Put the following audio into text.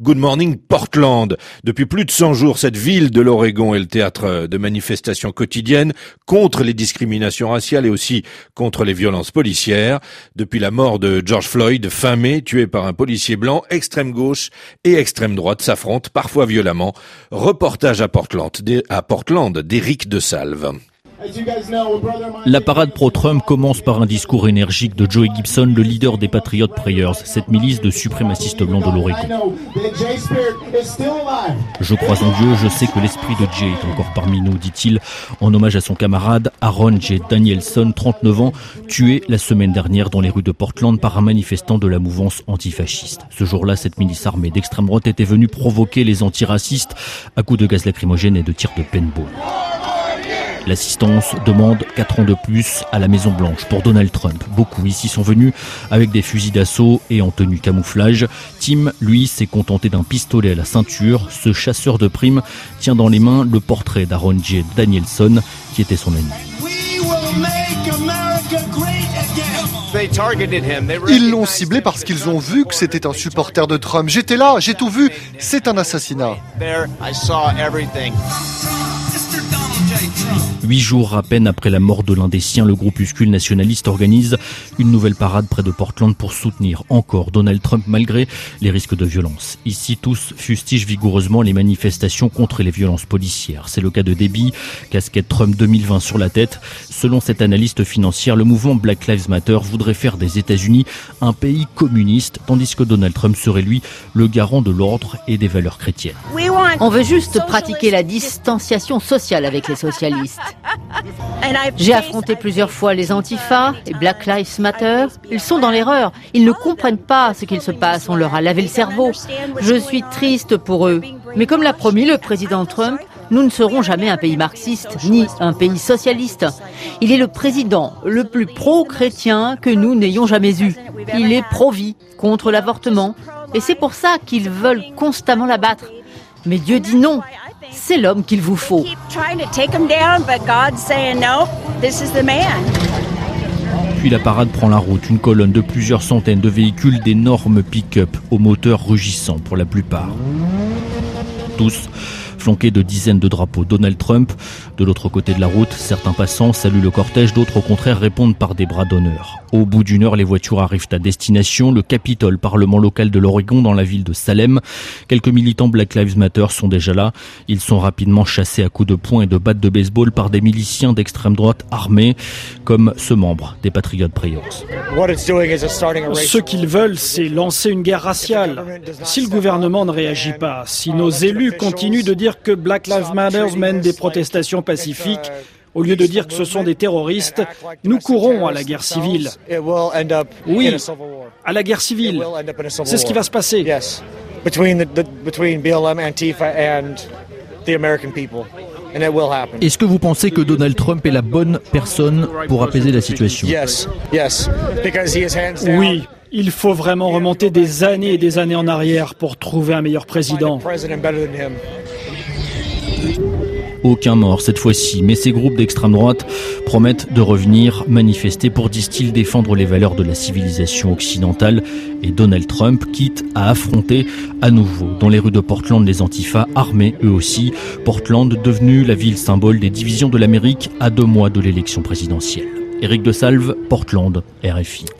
Good Morning Portland. Depuis plus de 100 jours, cette ville de l'Oregon est le théâtre de manifestations quotidiennes contre les discriminations raciales et aussi contre les violences policières. Depuis la mort de George Floyd fin mai, tué par un policier blanc, extrême gauche et extrême droite s'affrontent parfois violemment. Reportage à Portland, à Portland d'Éric de Salve. La parade pro-Trump commence par un discours énergique de Joey Gibson, le leader des Patriot Prayers, cette milice de suprémacistes blancs de l'Oregon. Je crois en Dieu, je sais que l'esprit de Jay est encore parmi nous, dit-il, en hommage à son camarade Aaron J. Danielson, 39 ans, tué la semaine dernière dans les rues de Portland par un manifestant de la mouvance antifasciste. Ce jour-là, cette milice armée d'extrême droite était venue provoquer les antiracistes à coups de gaz lacrymogène et de tirs de paintball. L'assistance demande 4 ans de plus à la Maison Blanche pour Donald Trump. Beaucoup ici sont venus avec des fusils d'assaut et en tenue camouflage. Tim, lui, s'est contenté d'un pistolet à la ceinture. Ce chasseur de primes tient dans les mains le portrait d'Aaron J. Danielson, qui était son ami. Ils l'ont ciblé parce qu'ils ont vu que c'était un supporter de Trump. J'étais là, j'ai tout vu. C'est un assassinat. Huit jours à peine après la mort de l'un des siens, le groupuscule nationaliste organise une nouvelle parade près de Portland pour soutenir encore Donald Trump malgré les risques de violence. Ici, tous fustigent vigoureusement les manifestations contre les violences policières. C'est le cas de Debbie, casquette Trump 2020 sur la tête. Selon cette analyste financière, le mouvement Black Lives Matter voudrait faire des États-Unis un pays communiste, tandis que Donald Trump serait lui le garant de l'ordre et des valeurs chrétiennes. On veut juste pratiquer la distanciation sociale avec les socialistes. J'ai affronté plusieurs fois les Antifa et Black Lives Matter. Ils sont dans l'erreur. Ils ne comprennent pas ce qu'il se passe. On leur a lavé le cerveau. Je suis triste pour eux. Mais comme l'a promis le président Trump, nous ne serons jamais un pays marxiste ni un pays socialiste. Il est le président le plus pro-chrétien que nous n'ayons jamais eu. Il est pro-vie, contre l'avortement. Et c'est pour ça qu'ils veulent constamment l'abattre. Mais Dieu dit non. C'est l'homme qu'il vous faut. Puis la parade prend la route, une colonne de plusieurs centaines de véhicules, d'énormes pick-up aux moteurs rugissants pour la plupart. Tous flanqués de dizaines de drapeaux Donald Trump. De l'autre côté de la route, certains passants saluent le cortège, d'autres au contraire répondent par des bras d'honneur. Au bout d'une heure, les voitures arrivent à destination, le Capitole, parlement local de l'Oregon dans la ville de Salem. Quelques militants Black Lives Matter sont déjà là. Ils sont rapidement chassés à coups de poing et de battes de baseball par des miliciens d'extrême droite armés, comme ce membre des Patriot Prayers. Ce qu'ils veulent, c'est lancer une guerre raciale. Si le gouvernement ne réagit pas, si nos élus continuent de dire que Black Lives Matter mène des protestations pacifiques, au lieu de dire que ce sont des terroristes, nous courons à la guerre civile. Oui, à la guerre civile. C'est ce qui va se passer. Est-ce que vous pensez que Donald Trump est la bonne personne pour apaiser la situation? Oui. Il faut vraiment remonter des années et des années en arrière pour trouver un meilleur président. Aucun mort cette fois-ci, mais ces groupes d'extrême droite promettent de revenir manifester pour, disent-ils, défendre les valeurs de la civilisation occidentale. Et Donald Trump quitte à affronter à nouveau dans les rues de Portland les antifas armés eux aussi. Portland devenue la ville symbole des divisions de l'Amérique à deux mois de l'élection présidentielle. Éric de Salve, Portland, RFI.